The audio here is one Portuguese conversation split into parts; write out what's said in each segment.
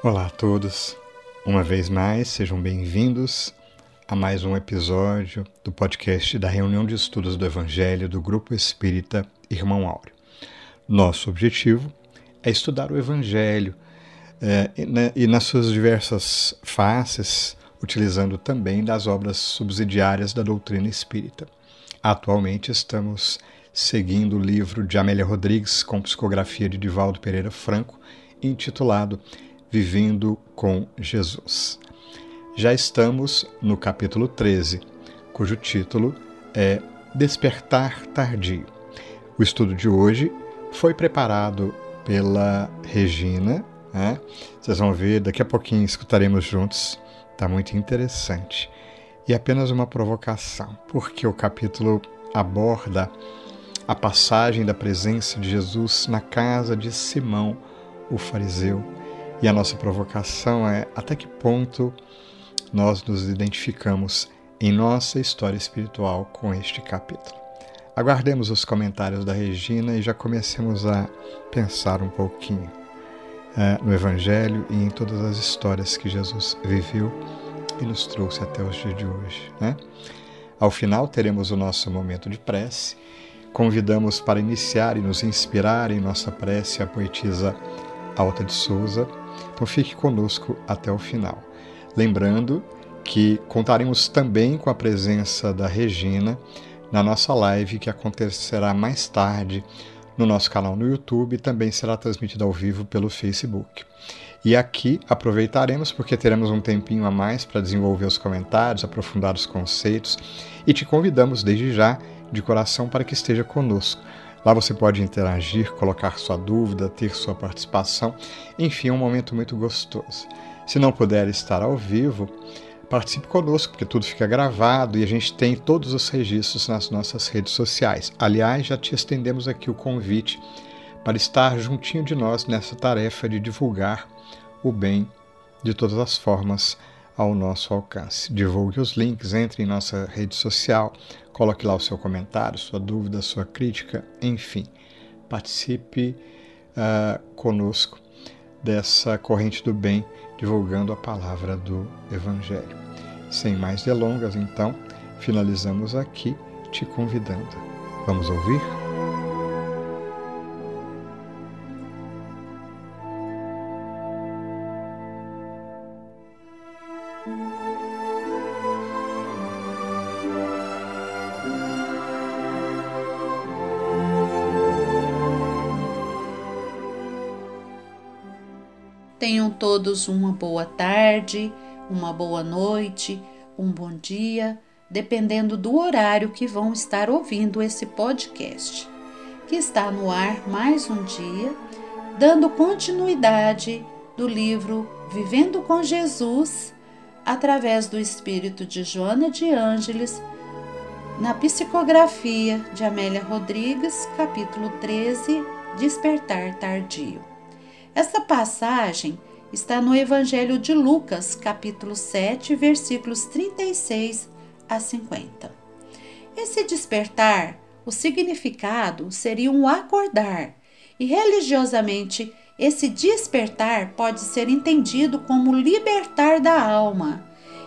Olá a todos, uma vez mais sejam bem-vindos a mais um episódio do podcast da reunião de estudos do Evangelho do Grupo Espírita Irmão Áureo. Nosso objetivo é estudar o Evangelho é, e, na, e nas suas diversas faces, utilizando também das obras subsidiárias da doutrina espírita. Atualmente estamos seguindo o livro de Amélia Rodrigues com psicografia de Divaldo Pereira Franco, intitulado Vivendo com Jesus. Já estamos no capítulo 13, cujo título é Despertar Tardio. O estudo de hoje foi preparado pela Regina. Né? Vocês vão ver, daqui a pouquinho escutaremos juntos. Está muito interessante. E apenas uma provocação, porque o capítulo aborda a passagem da presença de Jesus na casa de Simão, o fariseu. E a nossa provocação é até que ponto nós nos identificamos em nossa história espiritual com este capítulo. Aguardemos os comentários da Regina e já comecemos a pensar um pouquinho uh, no Evangelho e em todas as histórias que Jesus viveu e nos trouxe até os dias de hoje. Né? Ao final, teremos o nosso momento de prece Convidamos para iniciar e nos inspirar em nossa prece a poetisa Alta de Souza. Então fique conosco até o final. Lembrando que contaremos também com a presença da Regina na nossa live que acontecerá mais tarde no nosso canal no YouTube e também será transmitida ao vivo pelo Facebook. E aqui aproveitaremos porque teremos um tempinho a mais para desenvolver os comentários, aprofundar os conceitos e te convidamos desde já de coração para que esteja conosco. Lá você pode interagir, colocar sua dúvida, ter sua participação, enfim, é um momento muito gostoso. Se não puder estar ao vivo, participe conosco, porque tudo fica gravado e a gente tem todos os registros nas nossas redes sociais. Aliás, já te estendemos aqui o convite para estar juntinho de nós nessa tarefa de divulgar o bem de todas as formas ao nosso alcance. Divulgue os links, entre em nossa rede social, coloque lá o seu comentário, sua dúvida, sua crítica, enfim, participe uh, conosco dessa corrente do bem, divulgando a palavra do Evangelho. Sem mais delongas, então, finalizamos aqui te convidando. Vamos ouvir? Todos uma boa tarde, uma boa noite, um bom dia, dependendo do horário que vão estar ouvindo esse podcast, que está no ar mais um dia, dando continuidade do livro Vivendo com Jesus, através do espírito de Joana de Ângeles, na psicografia de Amélia Rodrigues, capítulo 13, Despertar Tardio. Essa passagem está no Evangelho de Lucas, capítulo 7, versículos 36 a 50. Esse despertar, o significado seria um acordar, e religiosamente esse despertar pode ser entendido como libertar da alma.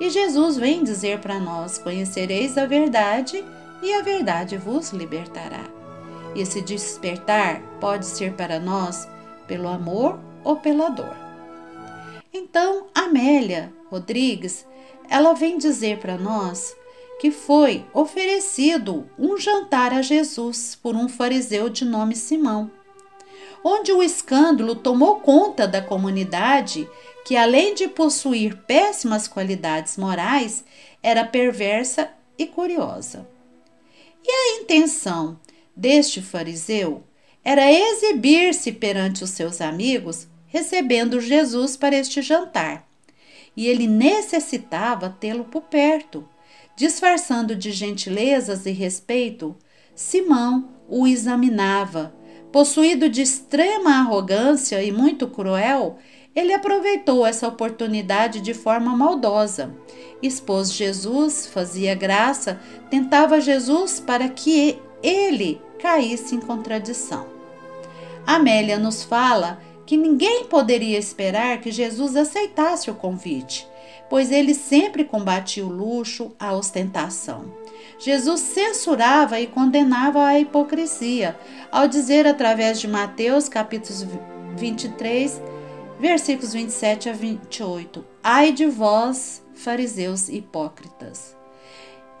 E Jesus vem dizer para nós: Conhecereis a verdade, e a verdade vos libertará. Esse despertar pode ser para nós pelo amor ou pela dor. Então, Amélia Rodrigues, ela vem dizer para nós que foi oferecido um jantar a Jesus por um fariseu de nome Simão, onde o escândalo tomou conta da comunidade que, além de possuir péssimas qualidades morais, era perversa e curiosa. E a intenção deste fariseu era exibir-se perante os seus amigos, recebendo Jesus para este jantar. E ele necessitava tê-lo por perto. Disfarçando de gentilezas e respeito, Simão o examinava. Possuído de extrema arrogância e muito cruel, ele aproveitou essa oportunidade de forma maldosa. Expôs Jesus, fazia graça, tentava Jesus para que ele caísse em contradição. Amélia nos fala que ninguém poderia esperar que Jesus aceitasse o convite, pois ele sempre combatia o luxo, a ostentação. Jesus censurava e condenava a hipocrisia, ao dizer através de Mateus capítulos 23, versículos 27 a 28: Ai de vós, fariseus hipócritas.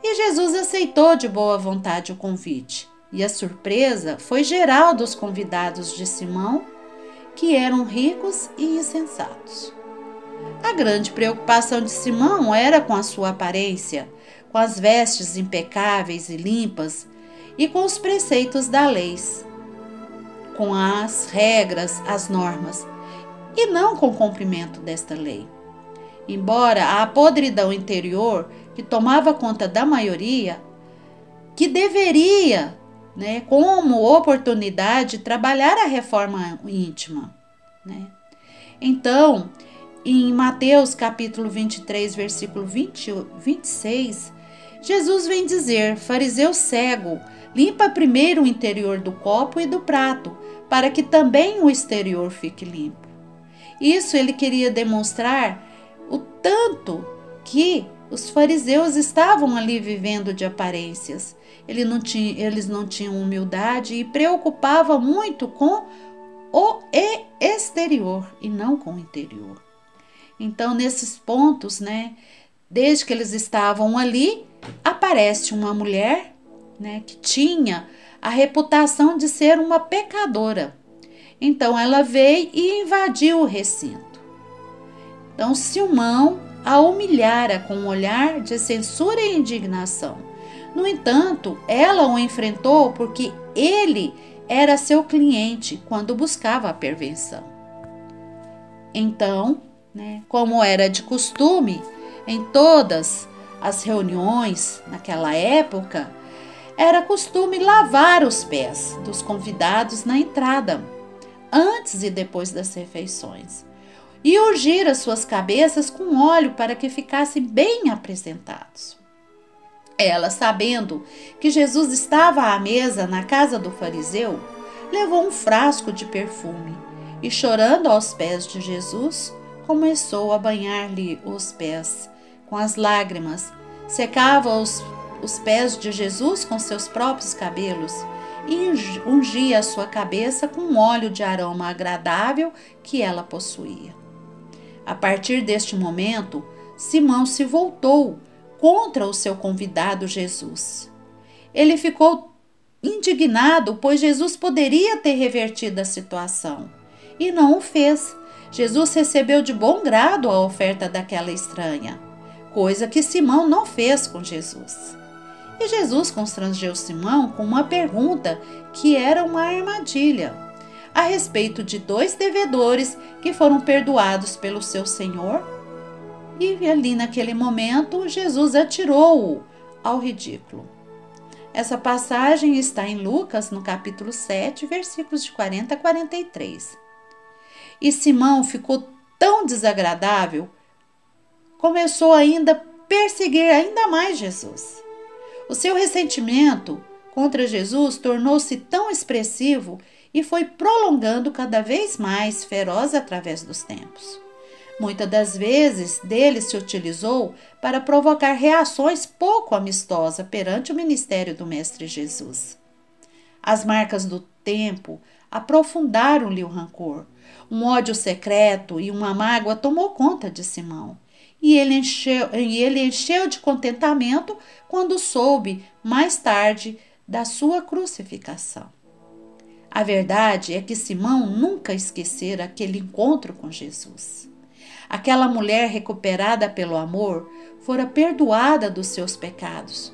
E Jesus aceitou de boa vontade o convite, e a surpresa foi geral dos convidados de Simão, que eram ricos e insensatos. A grande preocupação de Simão era com a sua aparência, com as vestes impecáveis e limpas e com os preceitos da lei, com as regras, as normas, e não com o cumprimento desta lei. Embora a podridão interior que tomava conta da maioria, que deveria, né, como oportunidade, trabalhar a reforma íntima. Né? Então, em Mateus capítulo 23, versículo 20, 26, Jesus vem dizer: Fariseu cego, limpa primeiro o interior do copo e do prato, para que também o exterior fique limpo. Isso ele queria demonstrar o tanto que os fariseus estavam ali vivendo de aparências. Ele não tinha, eles não tinham humildade e preocupava muito com o exterior e não com o interior. Então, nesses pontos, né, desde que eles estavam ali, aparece uma mulher, né, que tinha a reputação de ser uma pecadora. Então, ela veio e invadiu o recinto. Então, Silmão a humilhara com um olhar de censura e indignação. No entanto, ela o enfrentou porque ele era seu cliente quando buscava a pervenção. Então, né, como era de costume, em todas as reuniões naquela época, era costume lavar os pés dos convidados na entrada, antes e depois das refeições e ungir as suas cabeças com óleo para que ficassem bem apresentados. Ela, sabendo que Jesus estava à mesa na casa do fariseu, levou um frasco de perfume e, chorando aos pés de Jesus, começou a banhar-lhe os pés com as lágrimas, secava os, os pés de Jesus com seus próprios cabelos e ungia a sua cabeça com um óleo de aroma agradável que ela possuía. A partir deste momento, Simão se voltou contra o seu convidado Jesus. Ele ficou indignado, pois Jesus poderia ter revertido a situação e não o fez. Jesus recebeu de bom grado a oferta daquela estranha, coisa que Simão não fez com Jesus. E Jesus constrangeu Simão com uma pergunta que era uma armadilha a respeito de dois devedores que foram perdoados pelo seu Senhor. E ali naquele momento, Jesus atirou-o ao ridículo. Essa passagem está em Lucas, no capítulo 7, versículos de 40 a 43. E Simão ficou tão desagradável, começou ainda a perseguir ainda mais Jesus. O seu ressentimento contra Jesus tornou-se tão expressivo e foi prolongando cada vez mais feroz através dos tempos. Muitas das vezes dele se utilizou para provocar reações pouco amistosas perante o ministério do Mestre Jesus. As marcas do tempo aprofundaram-lhe o rancor. Um ódio secreto e uma mágoa tomou conta de Simão. E ele, encheu, e ele encheu de contentamento quando soube, mais tarde, da sua crucificação. A verdade é que Simão nunca esquecera aquele encontro com Jesus. Aquela mulher recuperada pelo amor fora perdoada dos seus pecados,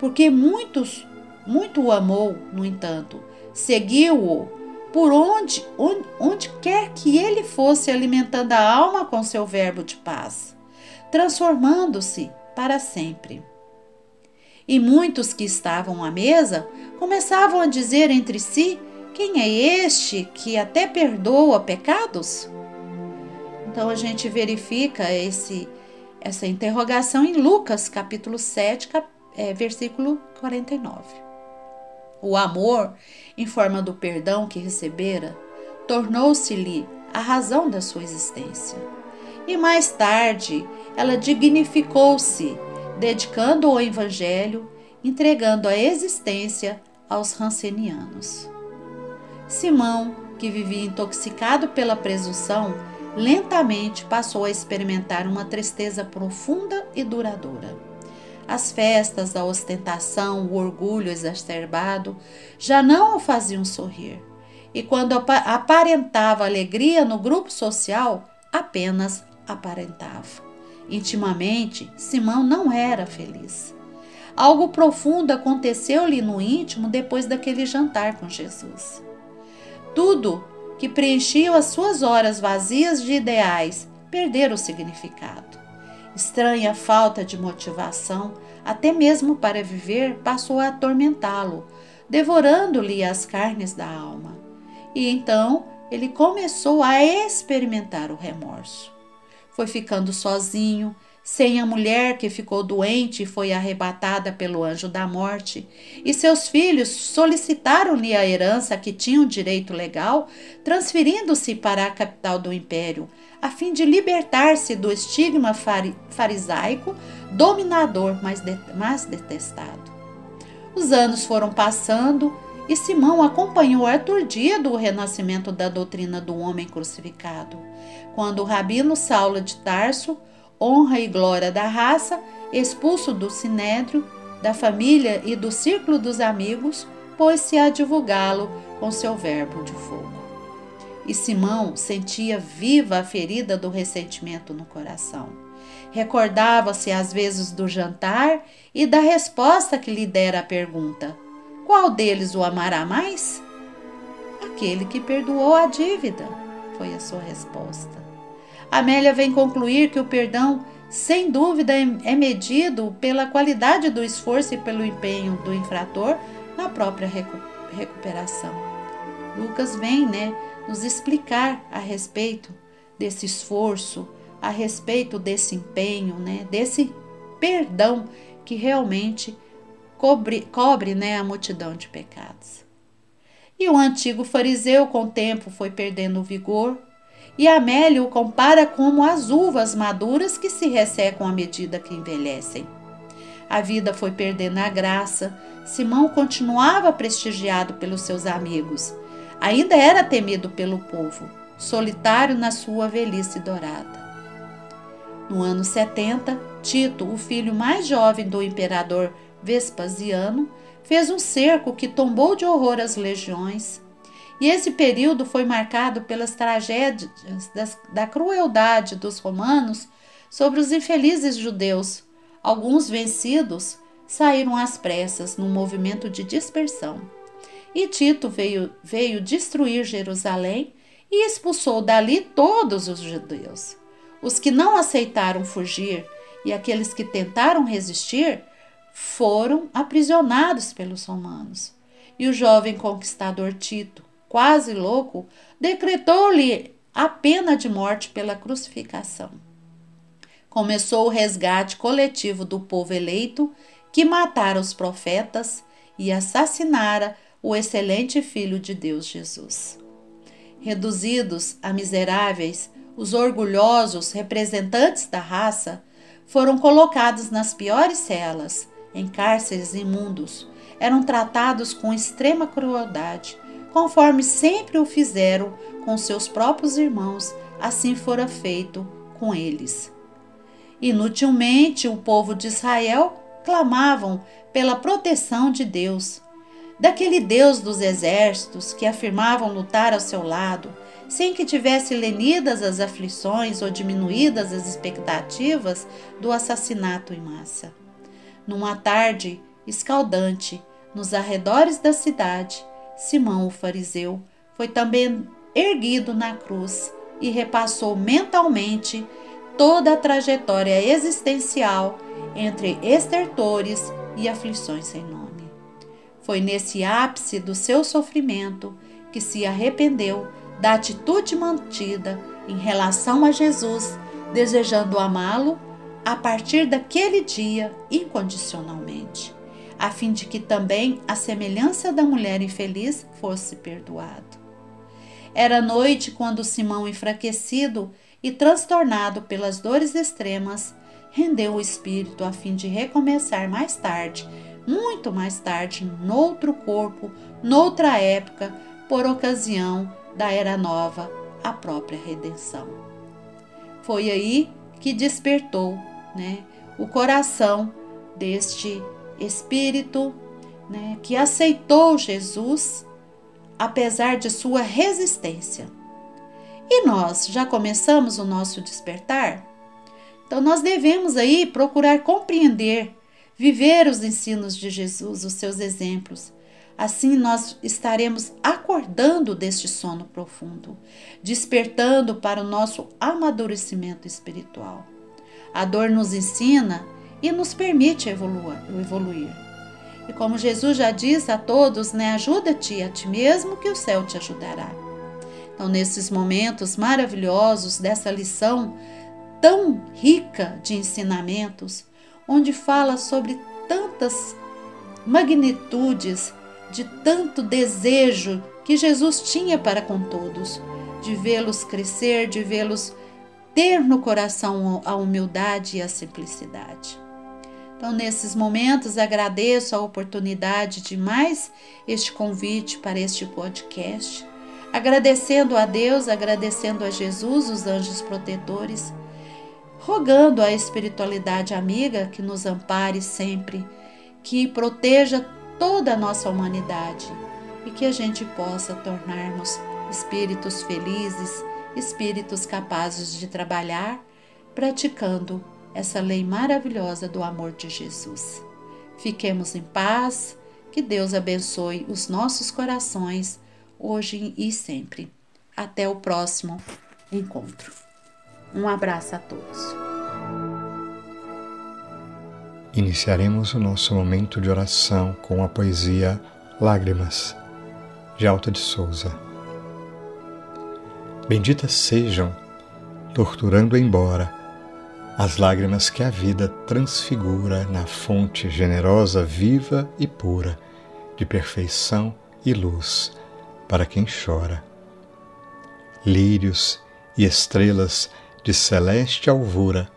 porque muitos, muito o amou, no entanto, seguiu-o por onde, onde, onde quer que ele fosse alimentando a alma com seu verbo de paz, transformando-se para sempre. E muitos que estavam à mesa começavam a dizer entre si quem é este que até perdoa pecados? Então a gente verifica esse, essa interrogação em Lucas, capítulo 7, cap, é, versículo 49. O amor, em forma do perdão que recebera, tornou-se-lhe a razão da sua existência. E mais tarde, ela dignificou-se, dedicando ao Evangelho, entregando a existência aos rancenianos. Simão, que vivia intoxicado pela presunção, lentamente passou a experimentar uma tristeza profunda e duradoura. As festas, a ostentação, o orgulho exacerbado já não o faziam sorrir. E quando aparentava alegria no grupo social, apenas aparentava. Intimamente, Simão não era feliz. Algo profundo aconteceu-lhe no íntimo depois daquele jantar com Jesus. Tudo que preenchia as suas horas vazias de ideais perdera o significado. Estranha falta de motivação, até mesmo para viver, passou a atormentá-lo, devorando-lhe as carnes da alma. E então ele começou a experimentar o remorso. Foi ficando sozinho, sem a mulher que ficou doente e foi arrebatada pelo anjo da morte, e seus filhos solicitaram-lhe a herança que tinham direito legal, transferindo-se para a capital do império, a fim de libertar-se do estigma farisaico, dominador, mas, de, mas detestado. Os anos foram passando e Simão acompanhou aturdido o renascimento da doutrina do homem crucificado, quando o rabino Saulo de Tarso honra e glória da raça, expulso do sinédrio, da família e do círculo dos amigos, pôs-se a divulgá-lo com seu verbo de fogo. E Simão sentia viva a ferida do ressentimento no coração. Recordava-se às vezes do jantar e da resposta que lhe dera a pergunta: Qual deles o amará mais? Aquele que perdoou a dívida, foi a sua resposta. Amélia vem concluir que o perdão, sem dúvida, é medido pela qualidade do esforço e pelo empenho do infrator na própria recuperação. Lucas vem, né, nos explicar a respeito desse esforço, a respeito desse empenho, né, desse perdão que realmente cobre, cobre né, a multidão de pecados. E o antigo fariseu, com o tempo, foi perdendo o vigor, e Amélia o compara como as uvas maduras que se ressecam à medida que envelhecem. A vida foi perdendo a graça, Simão continuava prestigiado pelos seus amigos, ainda era temido pelo povo, solitário na sua velhice dourada. No ano 70, Tito, o filho mais jovem do imperador Vespasiano, fez um cerco que tombou de horror as legiões e esse período foi marcado pelas tragédias das, da crueldade dos romanos sobre os infelizes judeus. Alguns vencidos saíram às pressas num movimento de dispersão. E Tito veio, veio destruir Jerusalém e expulsou dali todos os judeus. Os que não aceitaram fugir e aqueles que tentaram resistir foram aprisionados pelos romanos. E o jovem conquistador Tito, quase louco, decretou-lhe a pena de morte pela crucificação. Começou o resgate coletivo do povo eleito que matara os profetas e assassinara o excelente Filho de Deus Jesus. Reduzidos a miseráveis, os orgulhosos representantes da raça foram colocados nas piores celas, em cárceres imundos, eram tratados com extrema crueldade, conforme sempre o fizeram com seus próprios irmãos, assim fora feito com eles. Inutilmente o povo de Israel clamavam pela proteção de Deus, daquele Deus dos exércitos que afirmavam lutar ao seu lado, sem que tivesse lenidas as aflições ou diminuídas as expectativas do assassinato em massa. Numa tarde escaldante, nos arredores da cidade, Simão o fariseu foi também erguido na cruz e repassou mentalmente toda a trajetória existencial entre estertores e aflições sem nome. Foi nesse ápice do seu sofrimento que se arrependeu da atitude mantida em relação a Jesus, desejando amá-lo a partir daquele dia incondicionalmente a fim de que também a semelhança da mulher infeliz fosse perdoado. Era noite quando Simão, enfraquecido e transtornado pelas dores extremas, rendeu o espírito a fim de recomeçar mais tarde, muito mais tarde, noutro corpo, noutra época, por ocasião da Era Nova, a própria redenção. Foi aí que despertou né, o coração deste espírito né, que aceitou Jesus apesar de sua resistência. E nós já começamos o nosso despertar? Então nós devemos aí procurar compreender, viver os ensinos de Jesus, os seus exemplos. Assim nós estaremos acordando deste sono profundo, despertando para o nosso amadurecimento espiritual. A dor nos ensina e nos permite evoluir. E como Jesus já diz a todos, né, ajuda-te a ti mesmo que o céu te ajudará. Então, nesses momentos maravilhosos dessa lição tão rica de ensinamentos, onde fala sobre tantas magnitudes, de tanto desejo que Jesus tinha para com todos, de vê-los crescer, de vê-los ter no coração a humildade e a simplicidade. Então, nesses momentos, agradeço a oportunidade de mais este convite para este podcast, agradecendo a Deus, agradecendo a Jesus, os anjos protetores, rogando a espiritualidade amiga que nos ampare sempre, que proteja toda a nossa humanidade e que a gente possa tornarmos espíritos felizes, espíritos capazes de trabalhar, praticando essa lei maravilhosa do amor de Jesus. Fiquemos em paz, que Deus abençoe os nossos corações, hoje e sempre. Até o próximo encontro. Um abraço a todos. Iniciaremos o nosso momento de oração com a poesia Lágrimas, de Alta de Souza. Benditas sejam, torturando embora as lágrimas que a vida transfigura na fonte generosa, viva e pura de perfeição e luz para quem chora. Lírios e estrelas de celeste alvura,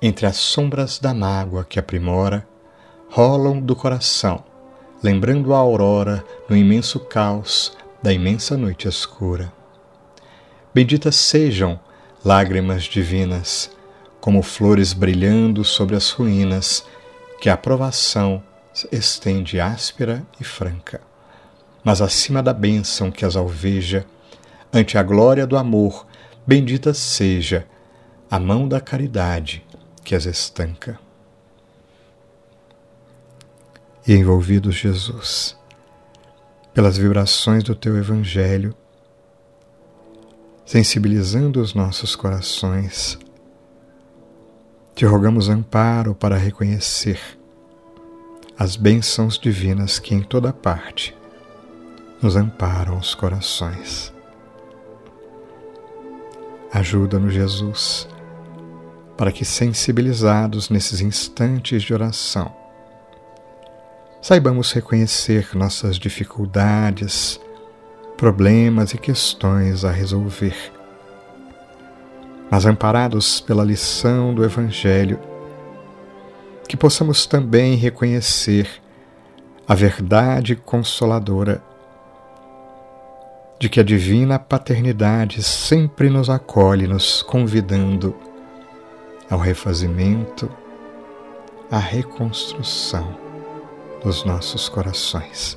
entre as sombras da mágoa que aprimora, rolam do coração, lembrando a aurora no imenso caos da imensa noite escura. Benditas sejam lágrimas divinas, como flores brilhando sobre as ruínas, que a provação estende áspera e franca. Mas acima da bênção que as alveja, ante a glória do amor, bendita seja a mão da caridade que as estanca. E envolvidos, Jesus, pelas vibrações do teu Evangelho, sensibilizando os nossos corações, te rogamos amparo para reconhecer as bênçãos divinas que em toda parte nos amparam os corações. Ajuda-nos, Jesus, para que, sensibilizados nesses instantes de oração, saibamos reconhecer nossas dificuldades, problemas e questões a resolver mas amparados pela lição do Evangelho, que possamos também reconhecer a verdade consoladora de que a divina paternidade sempre nos acolhe, nos convidando ao refazimento, à reconstrução dos nossos corações.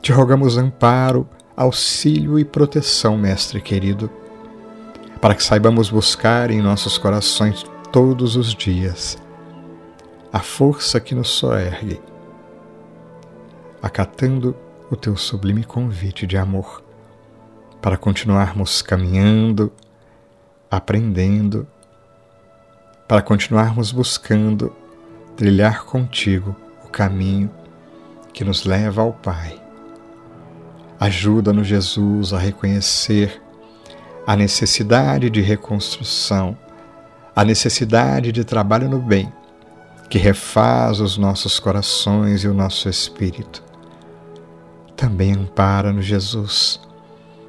Te rogamos amparo, auxílio e proteção, Mestre querido para que saibamos buscar em nossos corações todos os dias a força que nos soergue, acatando o teu sublime convite de amor, para continuarmos caminhando, aprendendo, para continuarmos buscando trilhar contigo o caminho que nos leva ao Pai. Ajuda-nos, Jesus, a reconhecer a necessidade de reconstrução, a necessidade de trabalho no bem, que refaz os nossos corações e o nosso espírito. Também ampara-nos, Jesus,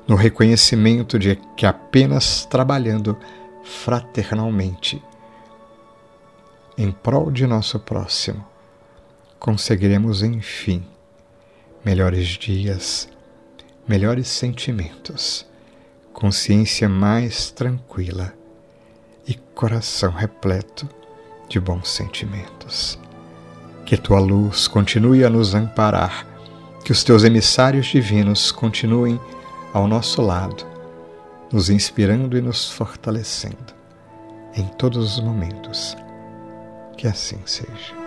no reconhecimento de que apenas trabalhando fraternalmente em prol de nosso próximo, conseguiremos, enfim, melhores dias, melhores sentimentos, consciência mais tranquila e coração repleto de bons sentimentos. Que tua luz continue a nos amparar, que os teus emissários divinos continuem ao nosso lado, nos inspirando e nos fortalecendo em todos os momentos. Que assim seja.